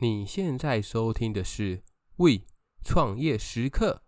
你现在收听的是《为创业时刻》。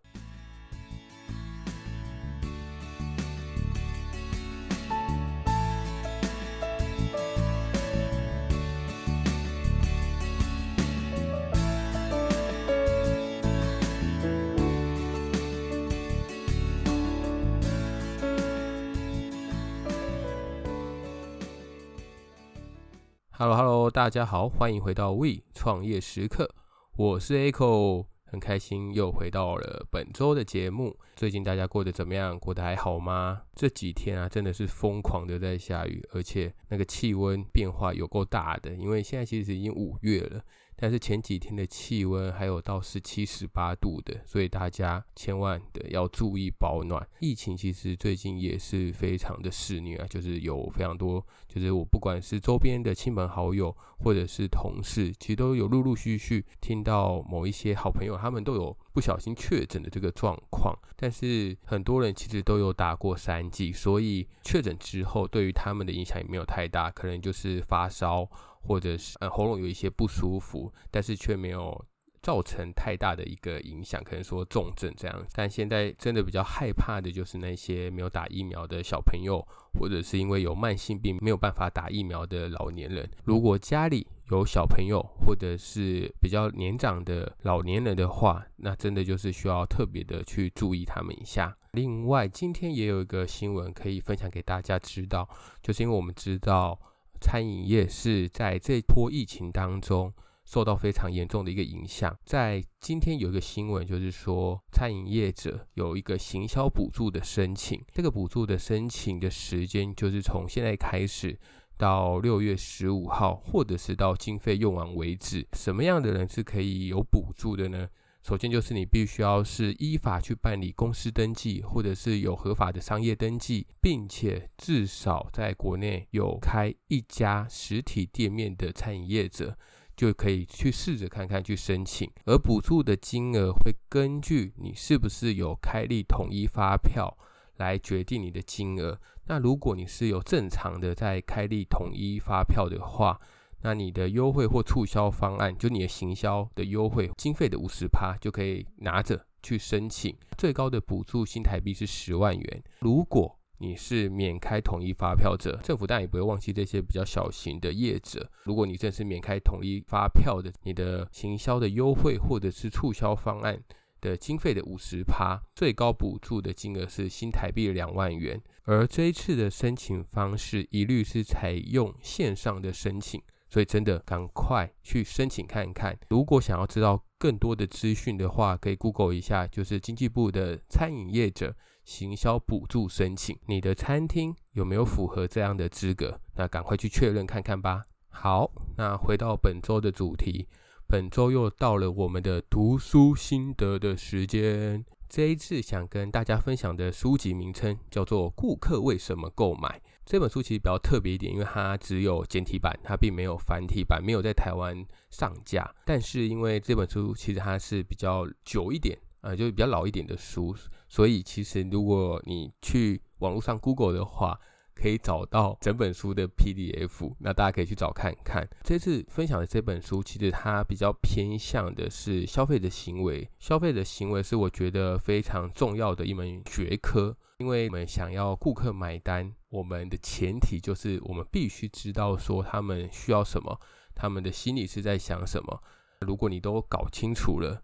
大家好，欢迎回到 We 创业时刻，我是 Echo，很开心又回到了本周的节目。最近大家过得怎么样？过得还好吗？这几天啊，真的是疯狂的在下雨，而且那个气温变化有够大的，因为现在其实已经五月了。但是前几天的气温还有到十七、十八度的，所以大家千万的要注意保暖。疫情其实最近也是非常的肆虐啊，就是有非常多，就是我不管是周边的亲朋好友或者是同事，其实都有陆陆续续听到某一些好朋友他们都有不小心确诊的这个状况。但是很多人其实都有打过三剂，所以确诊之后对于他们的影响也没有太大，可能就是发烧。或者是呃喉咙有一些不舒服，但是却没有造成太大的一个影响，可能说重症这样。但现在真的比较害怕的就是那些没有打疫苗的小朋友，或者是因为有慢性病没有办法打疫苗的老年人。如果家里有小朋友或者是比较年长的老年人的话，那真的就是需要特别的去注意他们一下。另外，今天也有一个新闻可以分享给大家知道，就是因为我们知道。餐饮业是在这波疫情当中受到非常严重的一个影响。在今天有一个新闻，就是说餐饮业者有一个行销补助的申请。这个补助的申请的时间就是从现在开始到六月十五号，或者是到经费用完为止。什么样的人是可以有补助的呢？首先就是你必须要是依法去办理公司登记，或者是有合法的商业登记，并且至少在国内有开一家实体店面的餐饮业者，就可以去试着看看去申请。而补助的金额会根据你是不是有开立统一发票来决定你的金额。那如果你是有正常的在开立统一发票的话，那你的优惠或促销方案，就你的行销的优惠经费的五十趴，就可以拿着去申请。最高的补助新台币是十万元。如果你是免开统一发票者，政府当然也不会忘记这些比较小型的业者。如果你真是免开统一发票的，你的行销的优惠或者是促销方案的经费的五十趴，最高补助的金额是新台币两万元。而这一次的申请方式，一律是采用线上的申请。所以真的赶快去申请看一看。如果想要知道更多的资讯的话，可以 Google 一下，就是经济部的餐饮业者行销补助申请。你的餐厅有没有符合这样的资格？那赶快去确认看看吧。好，那回到本周的主题，本周又到了我们的读书心得的时间。这一次想跟大家分享的书籍名称叫做《顾客为什么购买》。这本书其实比较特别一点，因为它只有简体版，它并没有繁体版，没有在台湾上架。但是因为这本书其实它是比较久一点，呃，就是比较老一点的书，所以其实如果你去网络上 Google 的话，可以找到整本书的 PDF，那大家可以去找看看。这次分享的这本书，其实它比较偏向的是消费者行为。消费者行为是我觉得非常重要的一门学科，因为我们想要顾客买单。我们的前提就是，我们必须知道说他们需要什么，他们的心里是在想什么。如果你都搞清楚了，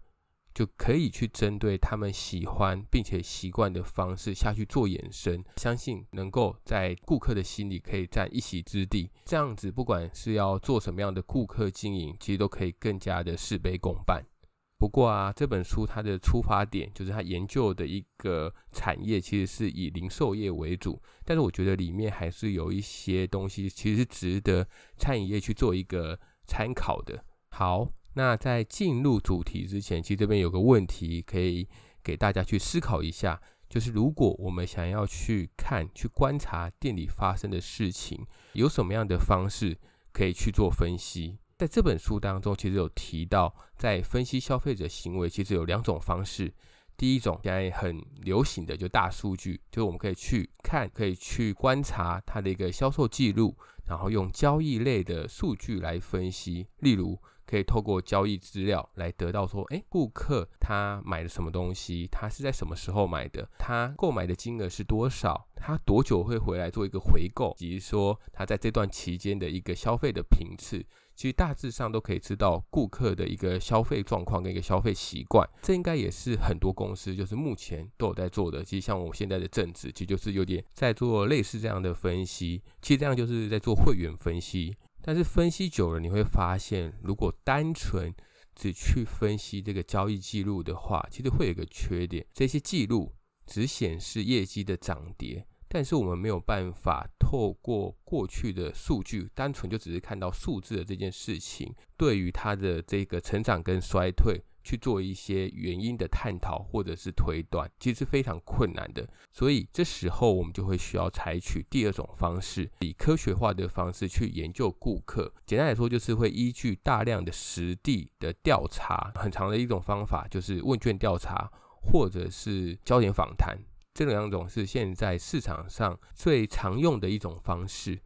就可以去针对他们喜欢并且习惯的方式下去做延伸，相信能够在顾客的心里可以占一席之地。这样子，不管是要做什么样的顾客经营，其实都可以更加的事倍功半。不过啊，这本书它的出发点就是它研究的一个产业，其实是以零售业为主。但是我觉得里面还是有一些东西，其实值得餐饮业去做一个参考的。好，那在进入主题之前，其实这边有个问题可以给大家去思考一下，就是如果我们想要去看、去观察店里发生的事情，有什么样的方式可以去做分析？在这本书当中，其实有提到，在分析消费者行为，其实有两种方式。第一种现在很流行的，就大数据，就是我们可以去看，可以去观察它的一个销售记录，然后用交易类的数据来分析。例如，可以透过交易资料来得到说，诶，顾客他买了什么东西，他是在什么时候买的，他购买的金额是多少，他多久会回来做一个回购，以及说他在这段期间的一个消费的频次。其实大致上都可以知道顾客的一个消费状况跟一个消费习惯，这应该也是很多公司就是目前都有在做的。其实像我们现在的正职，其实就是有点在做类似这样的分析。其实这样就是在做会员分析，但是分析久了，你会发现，如果单纯只去分析这个交易记录的话，其实会有一个缺点，这些记录只显示业绩的涨跌。但是我们没有办法透过过去的数据，单纯就只是看到数字的这件事情，对于它的这个成长跟衰退去做一些原因的探讨或者是推断，其实是非常困难的。所以这时候我们就会需要采取第二种方式，以科学化的方式去研究顾客。简单来说，就是会依据大量的实地的调查，很长的一种方法，就是问卷调查或者是焦点访谈。这两种是现在市场上最常用的一种方式，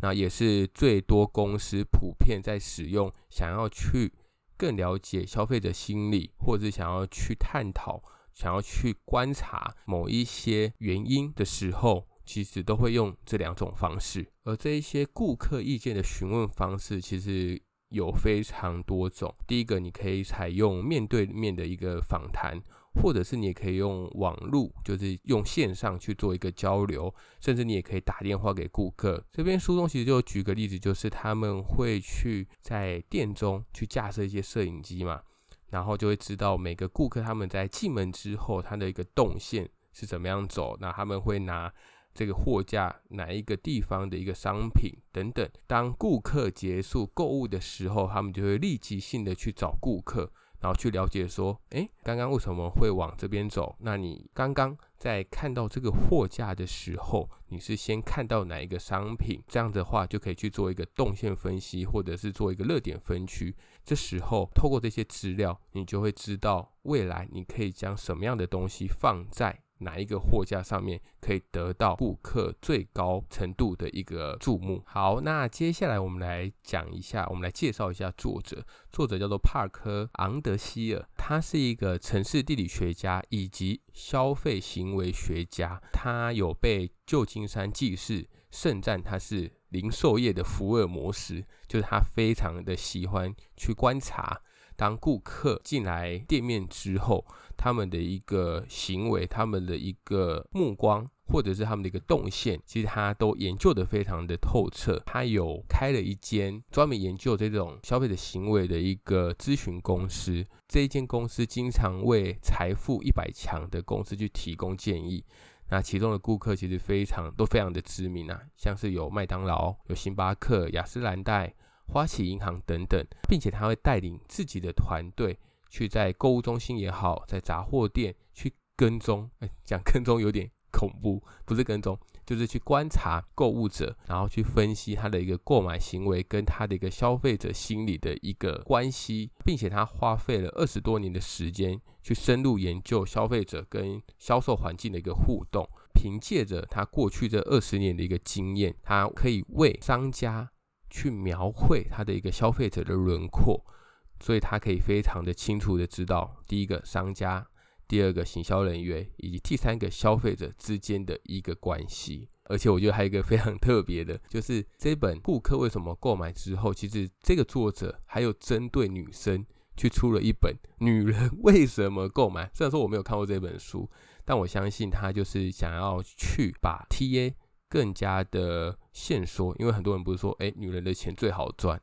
那也是最多公司普遍在使用。想要去更了解消费者心理，或者是想要去探讨、想要去观察某一些原因的时候，其实都会用这两种方式。而这一些顾客意见的询问方式，其实有非常多种。第一个，你可以采用面对面的一个访谈。或者是你也可以用网络，就是用线上去做一个交流，甚至你也可以打电话给顾客。这边书中其实就举个例子，就是他们会去在店中去架设一些摄影机嘛，然后就会知道每个顾客他们在进门之后他的一个动线是怎么样走，那他们会拿这个货架哪一个地方的一个商品等等。当顾客结束购物的时候，他们就会立即性的去找顾客。然后去了解说，诶，刚刚为什么会往这边走？那你刚刚在看到这个货架的时候，你是先看到哪一个商品？这样的话就可以去做一个动线分析，或者是做一个热点分区。这时候透过这些资料，你就会知道未来你可以将什么样的东西放在。哪一个货架上面可以得到顾客最高程度的一个注目？好，那接下来我们来讲一下，我们来介绍一下作者。作者叫做帕克昂德希尔，他是一个城市地理学家以及消费行为学家。他有被旧金山纪事盛赞他是零售业的福尔摩斯，就是他非常的喜欢去观察。当顾客进来店面之后，他们的一个行为、他们的一个目光，或者是他们的一个动线，其实他都研究得非常的透彻。他有开了一间专门研究这种消费者行为的一个咨询公司，这一间公司经常为财富一百强的公司去提供建议。那其中的顾客其实非常都非常的知名啊，像是有麦当劳、有星巴克、雅诗兰黛。花旗银行等等，并且他会带领自己的团队去在购物中心也好，在杂货店去跟踪。哎，讲跟踪有点恐怖，不是跟踪，就是去观察购物者，然后去分析他的一个购买行为跟他的一个消费者心理的一个关系，并且他花费了二十多年的时间去深入研究消费者跟销售环境的一个互动。凭借着他过去这二十年的一个经验，他可以为商家。去描绘他的一个消费者的轮廓，所以他可以非常的清楚的知道第一个商家、第二个行销人员以及第三个消费者之间的一个关系。而且我觉得还有一个非常特别的，就是这本顾客为什么购买之后，其实这个作者还有针对女生去出了一本《女人为什么购买》。虽然说我没有看过这本书，但我相信他就是想要去把 TA。更加的现说，因为很多人不是说，哎，女人的钱最好赚，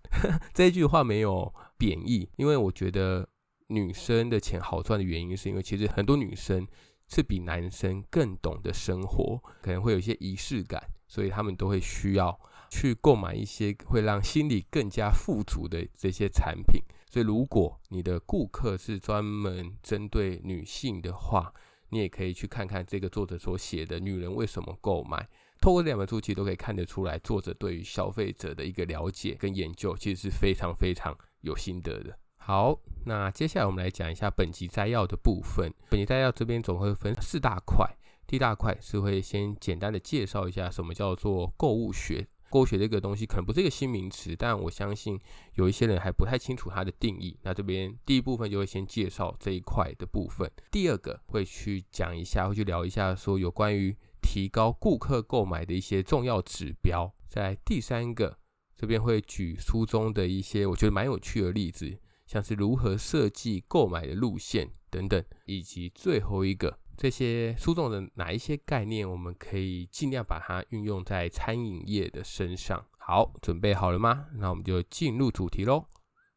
这一句话没有贬义，因为我觉得女生的钱好赚的原因，是因为其实很多女生是比男生更懂得生活，可能会有一些仪式感，所以他们都会需要去购买一些会让心里更加富足的这些产品。所以，如果你的顾客是专门针对女性的话，你也可以去看看这个作者所写的《女人为什么购买》。透过这两本书，其实都可以看得出来，作者对于消费者的一个了解跟研究，其实是非常非常有心得的。好，那接下来我们来讲一下本集摘要的部分。本集摘要这边总会分四大块，第一大块是会先简单的介绍一下什么叫做购物学。购物学这个东西可能不是一个新名词，但我相信有一些人还不太清楚它的定义。那这边第一部分就会先介绍这一块的部分，第二个会去讲一下，会去聊一下说有关于提高顾客购买的一些重要指标。在第三个这边会举书中的一些我觉得蛮有趣的例子，像是如何设计购买的路线等等，以及最后一个。这些书中的哪一些概念，我们可以尽量把它运用在餐饮业的身上。好，准备好了吗？那我们就进入主题喽。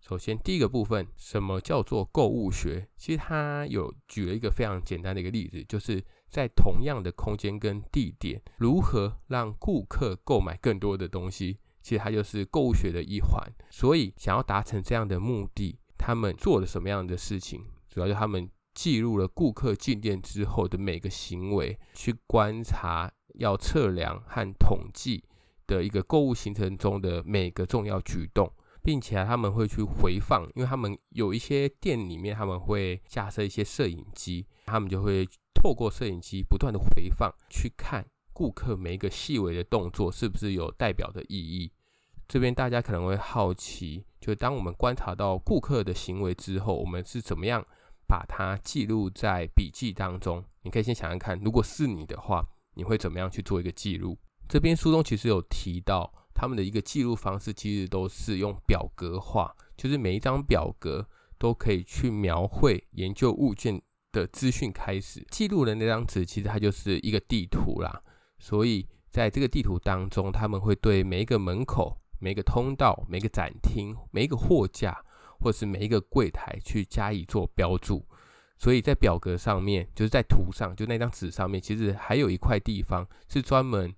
首先，第一个部分，什么叫做购物学？其实它有举了一个非常简单的一个例子，就是在同样的空间跟地点，如何让顾客购买更多的东西。其实它就是购物学的一环。所以，想要达成这样的目的，他们做了什么样的事情？主要就是他们。记录了顾客进店之后的每个行为，去观察、要测量和统计的一个购物行程中的每个重要举动，并且他们会去回放，因为他们有一些店里面他们会架设一些摄影机，他们就会透过摄影机不断的回放，去看顾客每一个细微的动作是不是有代表的意义。这边大家可能会好奇，就当我们观察到顾客的行为之后，我们是怎么样？把它记录在笔记当中，你可以先想想看，如果是你的话，你会怎么样去做一个记录？这边书中其实有提到，他们的一个记录方式其实都是用表格化，就是每一张表格都可以去描绘研究物件的资讯。开始记录的那张纸，其实它就是一个地图啦。所以在这个地图当中，他们会对每一个门口、每一个通道、每个展厅、每一个货架。或是每一个柜台去加以做标注，所以在表格上面，就是在图上，就那张纸上面，其实还有一块地方是专门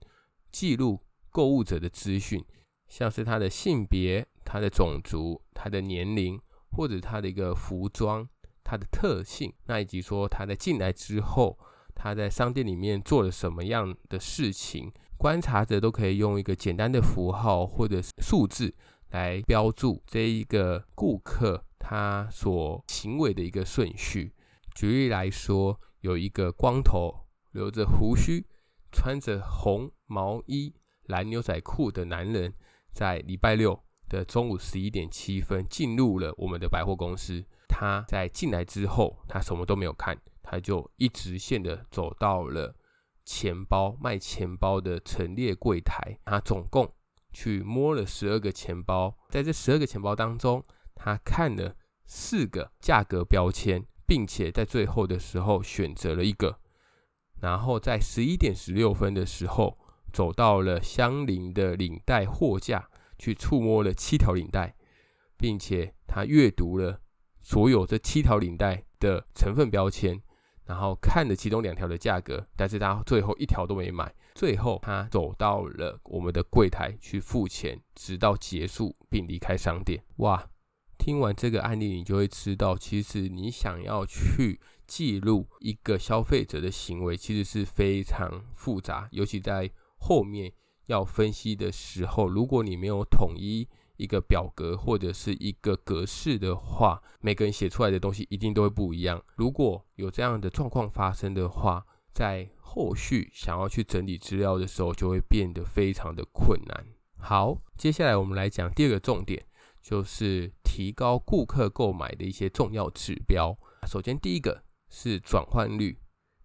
记录购物者的资讯，像是他的性别、他的种族、他的年龄，或者他的一个服装、他的特性，那以及说他在进来之后，他在商店里面做了什么样的事情，观察者都可以用一个简单的符号或者数字。来标注这一个顾客他所行为的一个顺序。举例来说，有一个光头、留着胡须、穿着红毛衣、蓝牛仔裤的男人，在礼拜六的中午十一点七分进入了我们的百货公司。他在进来之后，他什么都没有看，他就一直线的走到了钱包卖钱包的陈列柜台。他总共。去摸了十二个钱包，在这十二个钱包当中，他看了四个价格标签，并且在最后的时候选择了一个，然后在十一点十六分的时候，走到了相邻的领带货架，去触摸了七条领带，并且他阅读了所有这七条领带的成分标签。然后看了其中两条的价格，但是他最后一条都没买。最后他走到了我们的柜台去付钱，直到结束并离开商店。哇，听完这个案例，你就会知道，其实你想要去记录一个消费者的行为，其实是非常复杂，尤其在后面要分析的时候，如果你没有统一。一个表格或者是一个格式的话，每个人写出来的东西一定都会不一样。如果有这样的状况发生的话，在后续想要去整理资料的时候，就会变得非常的困难。好，接下来我们来讲第二个重点，就是提高顾客购买的一些重要指标。首先，第一个是转换率，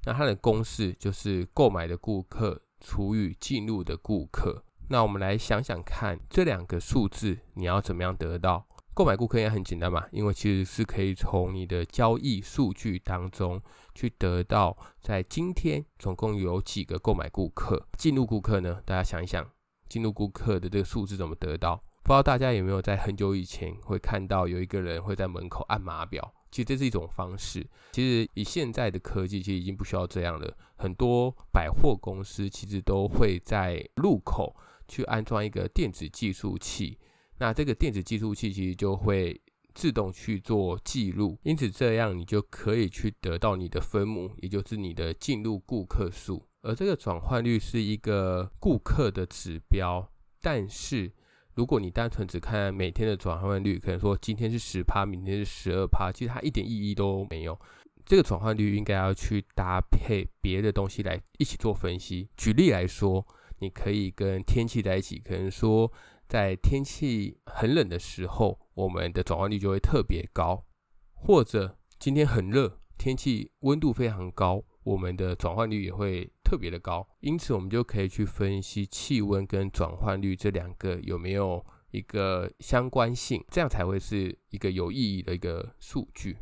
那它的公式就是购买的顾客除以进入的顾客。那我们来想想看，这两个数字你要怎么样得到？购买顾客也很简单嘛，因为其实是可以从你的交易数据当中去得到，在今天总共有几个购买顾客，进入顾客呢？大家想一想，进入顾客的这个数字怎么得到？不知道大家有没有在很久以前会看到有一个人会在门口按码表？其实这是一种方式。其实以现在的科技，其实已经不需要这样了。很多百货公司其实都会在入口。去安装一个电子计数器，那这个电子计数器其实就会自动去做记录，因此这样你就可以去得到你的分母，也就是你的进入顾客数。而这个转换率是一个顾客的指标，但是如果你单纯只看每天的转换率，可能说今天是十趴，明天是十二趴，其实它一点意义都没有。这个转换率应该要去搭配别的东西来一起做分析。举例来说。你可以跟天气在一起，可能说在天气很冷的时候，我们的转换率就会特别高，或者今天很热，天气温度非常高，我们的转换率也会特别的高。因此，我们就可以去分析气温跟转换率这两个有没有一个相关性，这样才会是一个有意义的一个数据。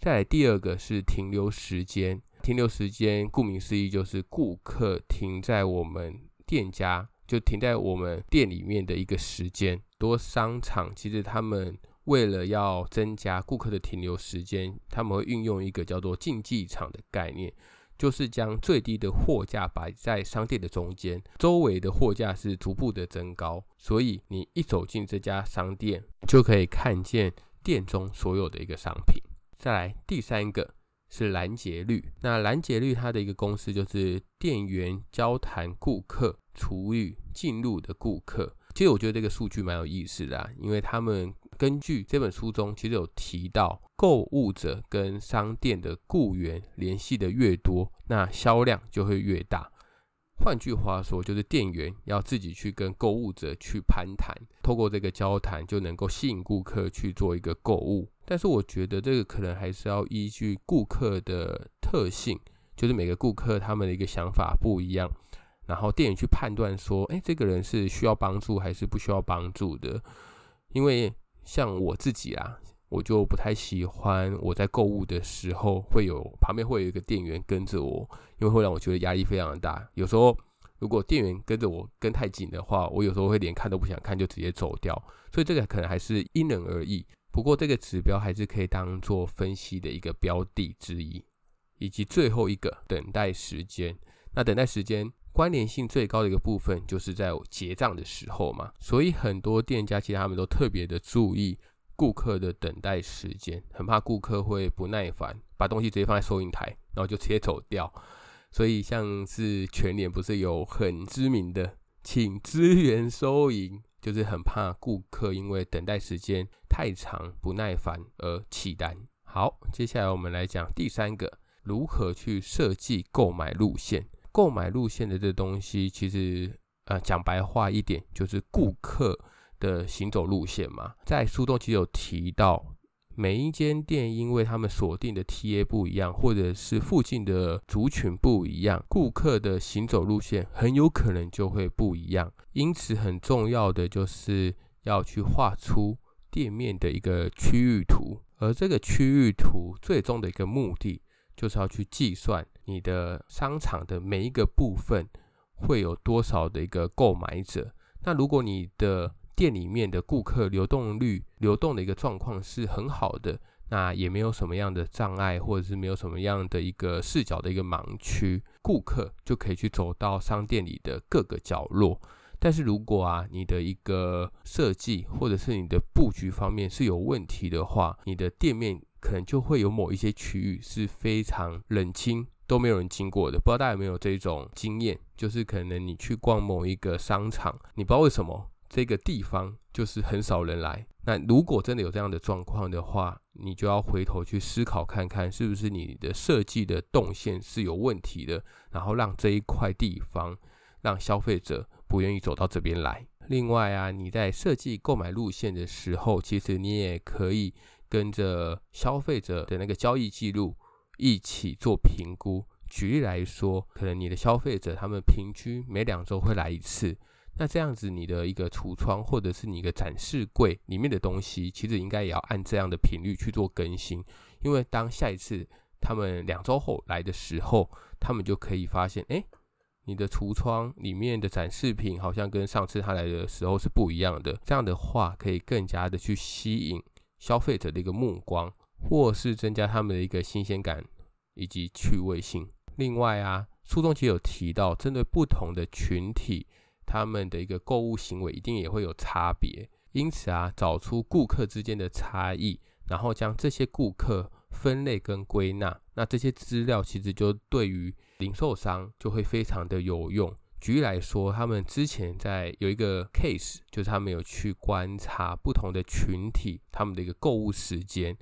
再来第二个是停留时间，停留时间顾名思义就是顾客停在我们店家，就停在我们店里面的一个时间。多商场其实他们为了要增加顾客的停留时间，他们会运用一个叫做竞技场的概念，就是将最低的货架摆在商店的中间，周围的货架是逐步的增高，所以你一走进这家商店，就可以看见店中所有的一个商品。再来第三个是拦截率，那拦截率它的一个公式就是店员交谈顾客除以进入的顾客。其实我觉得这个数据蛮有意思的啊，因为他们根据这本书中其实有提到，购物者跟商店的雇员联系的越多，那销量就会越大。换句话说，就是店员要自己去跟购物者去攀谈，透过这个交谈就能够吸引顾客去做一个购物。但是我觉得这个可能还是要依据顾客的特性，就是每个顾客他们的一个想法不一样，然后店员去判断说，哎，这个人是需要帮助还是不需要帮助的。因为像我自己啊。我就不太喜欢我在购物的时候会有旁边会有一个店员跟着我，因为会让我觉得压力非常的大。有时候如果店员跟着我跟太紧的话，我有时候会连看都不想看就直接走掉。所以这个可能还是因人而异。不过这个指标还是可以当做分析的一个标的之一。以及最后一个等待时间，那等待时间关联性最高的一个部分就是在我结账的时候嘛。所以很多店家其实他们都特别的注意。顾客的等待时间，很怕顾客会不耐烦，把东西直接放在收银台，然后就直接走掉。所以像是全联不是有很知名的“请支援收银”，就是很怕顾客因为等待时间太长不耐烦而弃单。好，接下来我们来讲第三个，如何去设计购买路线。购买路线的这东西，其实呃讲白话一点，就是顾客。的行走路线嘛，在书中其实有提到，每一间店因为他们锁定的 TA 不一样，或者是附近的族群不一样，顾客的行走路线很有可能就会不一样。因此，很重要的就是要去画出店面的一个区域图，而这个区域图最终的一个目的，就是要去计算你的商场的每一个部分会有多少的一个购买者。那如果你的店里面的顾客流动率、流动的一个状况是很好的，那也没有什么样的障碍，或者是没有什么样的一个视角的一个盲区，顾客就可以去走到商店里的各个角落。但是如果啊，你的一个设计或者是你的布局方面是有问题的话，你的店面可能就会有某一些区域是非常冷清，都没有人经过的。不知道大家有没有这种经验，就是可能你去逛某一个商场，你不知道为什么。这个地方就是很少人来。那如果真的有这样的状况的话，你就要回头去思考看看，是不是你的设计的动线是有问题的，然后让这一块地方让消费者不愿意走到这边来。另外啊，你在设计购买路线的时候，其实你也可以跟着消费者的那个交易记录一起做评估。举例来说，可能你的消费者他们平均每两周会来一次。那这样子，你的一个橱窗或者是你一个展示柜里面的东西，其实应该也要按这样的频率去做更新，因为当下一次他们两周后来的时候，他们就可以发现，哎，你的橱窗里面的展示品好像跟上次他来的时候是不一样的。这样的话，可以更加的去吸引消费者的一个目光，或是增加他们的一个新鲜感以及趣味性。另外啊，书中其实有提到，针对不同的群体。他们的一个购物行为一定也会有差别，因此啊，找出顾客之间的差异，然后将这些顾客分类跟归纳，那这些资料其实就对于零售商就会非常的有用。举例来说，他们之前在有一个 case，就是他们有去观察不同的群体他们的一个购物时间。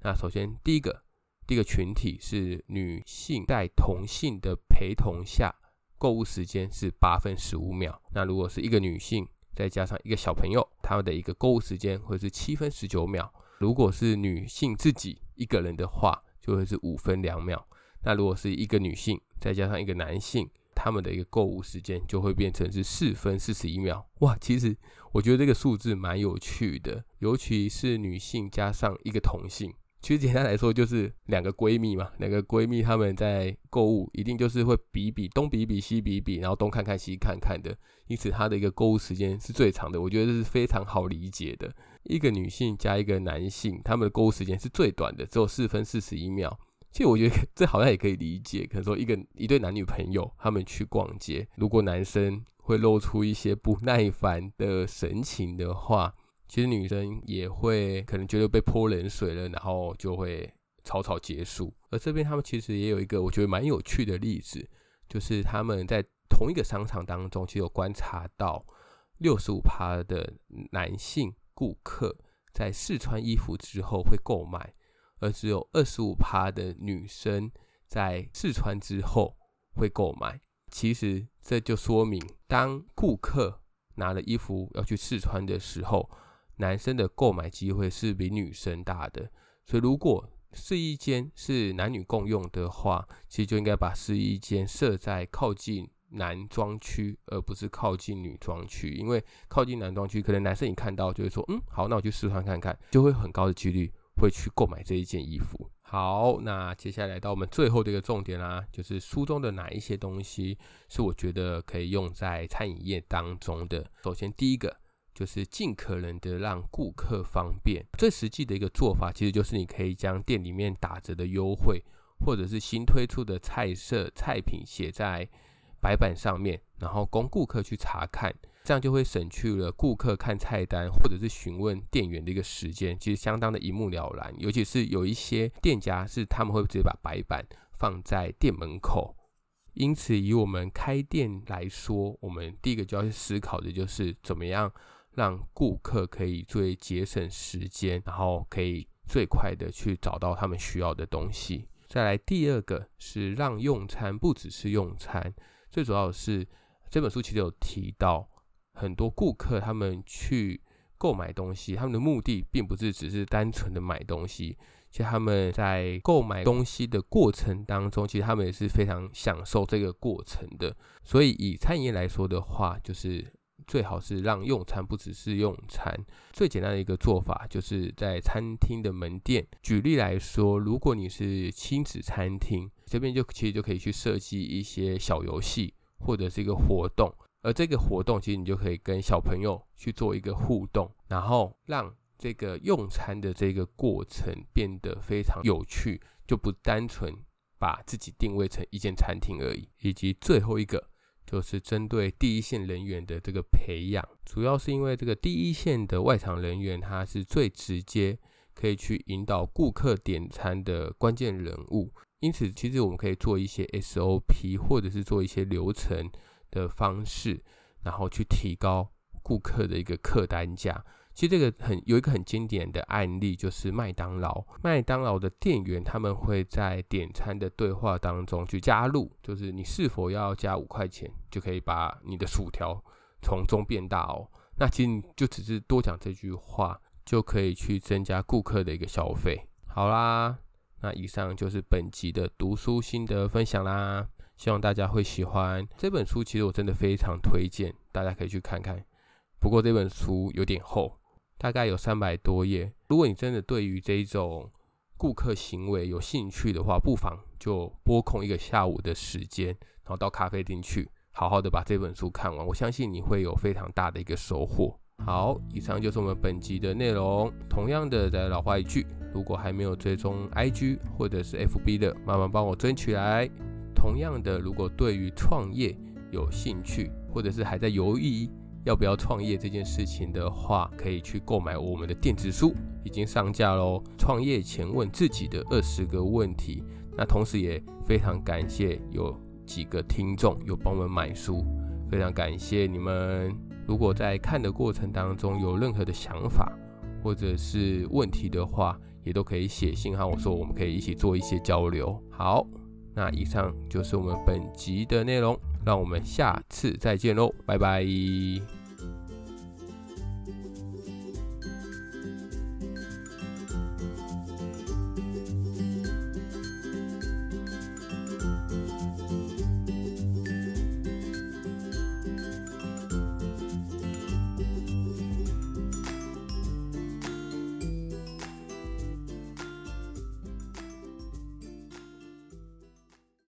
那首先第一个，第一个群体是女性在同性的陪同下。购物时间是八分十五秒。那如果是一个女性，再加上一个小朋友，他们的一个购物时间会是七分十九秒。如果是女性自己一个人的话，就会是五分两秒。那如果是一个女性再加上一个男性，他们的一个购物时间就会变成是四分四十一秒。哇，其实我觉得这个数字蛮有趣的，尤其是女性加上一个同性。其实简单来说，就是两个闺蜜嘛，两个闺蜜她们在购物，一定就是会比比东比比西比比，然后东看看西看看的，因此她的一个购物时间是最长的。我觉得这是非常好理解的。一个女性加一个男性，他们的购物时间是最短的，只有四分四十一秒。其实我觉得 这好像也可以理解，可能说一个一对男女朋友他们去逛街，如果男生会露出一些不耐烦的神情的话。其实女生也会可能觉得被泼冷水了，然后就会草草结束。而这边他们其实也有一个我觉得蛮有趣的例子，就是他们在同一个商场当中，其实有观察到六十五趴的男性顾客在试穿衣服之后会购买，而只有二十五趴的女生在试穿之后会购买。其实这就说明，当顾客拿了衣服要去试穿的时候，男生的购买机会是比女生大的，所以如果试衣间是男女共用的话，其实就应该把试衣间设在靠近男装区，而不是靠近女装区。因为靠近男装区，可能男生一看到就会说：“嗯，好，那我去试穿看看。”就会很高的几率会去购买这一件衣服。好，那接下来到我们最后的一个重点啦，就是书中的哪一些东西是我觉得可以用在餐饮业当中的。首先，第一个。就是尽可能的让顾客方便。最实际的一个做法，其实就是你可以将店里面打折的优惠，或者是新推出的菜色、菜品写在白板上面，然后供顾客去查看，这样就会省去了顾客看菜单或者是询问店员的一个时间，其实相当的一目了然。尤其是有一些店家是他们会直接把白板放在店门口，因此以我们开店来说，我们第一个就要去思考的就是怎么样。让顾客可以最节省时间，然后可以最快的去找到他们需要的东西。再来第二个是让用餐不只是用餐，最主要的是这本书其实有提到，很多顾客他们去购买东西，他们的目的并不是只是单纯的买东西，其实他们在购买东西的过程当中，其实他们也是非常享受这个过程的。所以以餐饮业来说的话，就是。最好是让用餐不只是用餐。最简单的一个做法，就是在餐厅的门店。举例来说，如果你是亲子餐厅，这边就其实就可以去设计一些小游戏或者是一个活动。而这个活动，其实你就可以跟小朋友去做一个互动，然后让这个用餐的这个过程变得非常有趣，就不单纯把自己定位成一间餐厅而已。以及最后一个。就是针对第一线人员的这个培养，主要是因为这个第一线的外场人员，他是最直接可以去引导顾客点餐的关键人物。因此，其实我们可以做一些 SOP，或者是做一些流程的方式，然后去提高顾客的一个客单价。其实这个很有一个很经典的案例，就是麦当劳。麦当劳的店员他们会在点餐的对话当中去加入，就是你是否要加五块钱，就可以把你的薯条从中变大哦。那其实就只是多讲这句话，就可以去增加顾客的一个消费。好啦，那以上就是本集的读书心得分享啦，希望大家会喜欢这本书。其实我真的非常推荐，大家可以去看看。不过这本书有点厚。大概有三百多页。如果你真的对于这种顾客行为有兴趣的话，不妨就拨空一个下午的时间，然后到咖啡厅去，好好的把这本书看完。我相信你会有非常大的一个收获。好，以上就是我们本集的内容。同样的，再老话一句，如果还没有追踪 IG 或者是 FB 的，麻烦帮我追起来。同样的，如果对于创业有兴趣，或者是还在犹豫，要不要创业这件事情的话，可以去购买我们的电子书，已经上架喽。创业前问自己的二十个问题。那同时也非常感谢有几个听众有帮我们买书，非常感谢你们。如果在看的过程当中有任何的想法或者是问题的话，也都可以写信和我说，我们可以一起做一些交流。好，那以上就是我们本集的内容让我们下次再见喽拜拜。